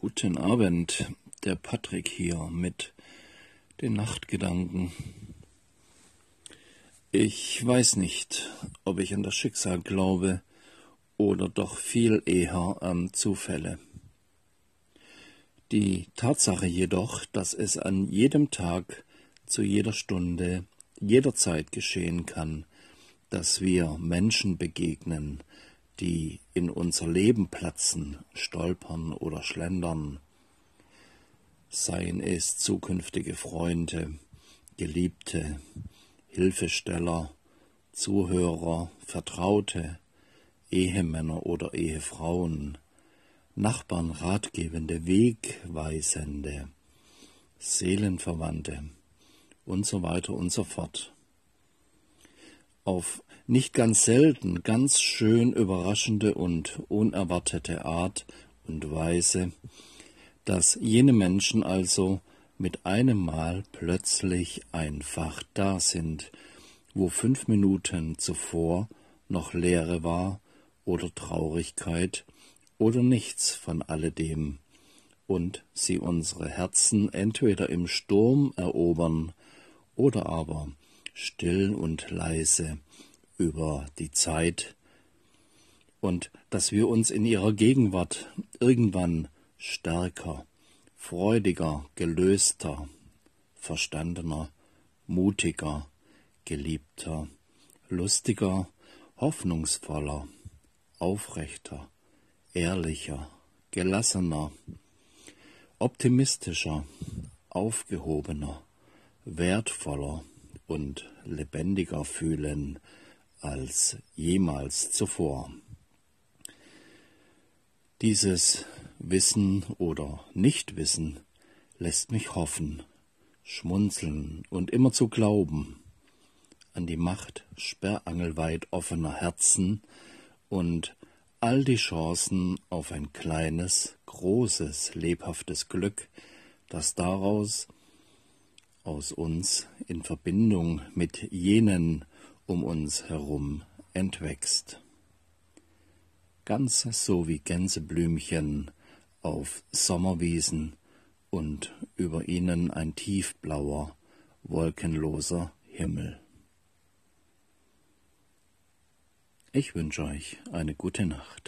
Guten Abend, der Patrick hier mit den Nachtgedanken. Ich weiß nicht, ob ich an das Schicksal glaube oder doch viel eher an Zufälle. Die Tatsache jedoch, dass es an jedem Tag, zu jeder Stunde, jederzeit geschehen kann, dass wir Menschen begegnen, die in unser Leben platzen, stolpern oder schlendern, seien es zukünftige Freunde, Geliebte, Hilfesteller, Zuhörer, Vertraute, Ehemänner oder Ehefrauen, Nachbarn, Ratgebende, Wegweisende, Seelenverwandte und so weiter und so fort. Auf nicht ganz selten ganz schön überraschende und unerwartete Art und Weise, dass jene Menschen also mit einem Mal plötzlich einfach da sind, wo fünf Minuten zuvor noch Leere war oder Traurigkeit oder nichts von alledem, und sie unsere Herzen entweder im Sturm erobern oder aber still und leise über die Zeit. Und dass wir uns in ihrer Gegenwart irgendwann stärker, freudiger, gelöster, verstandener, mutiger, geliebter, lustiger, hoffnungsvoller, aufrechter, ehrlicher, gelassener, optimistischer, aufgehobener, wertvoller und lebendiger fühlen, als jemals zuvor. Dieses Wissen oder Nichtwissen lässt mich hoffen, schmunzeln und immer zu glauben an die Macht sperrangelweit offener Herzen und all die Chancen auf ein kleines, großes, lebhaftes Glück, das daraus aus uns in Verbindung mit jenen um uns herum entwächst. Ganz so wie Gänseblümchen auf Sommerwiesen und über ihnen ein tiefblauer, wolkenloser Himmel. Ich wünsche euch eine gute Nacht.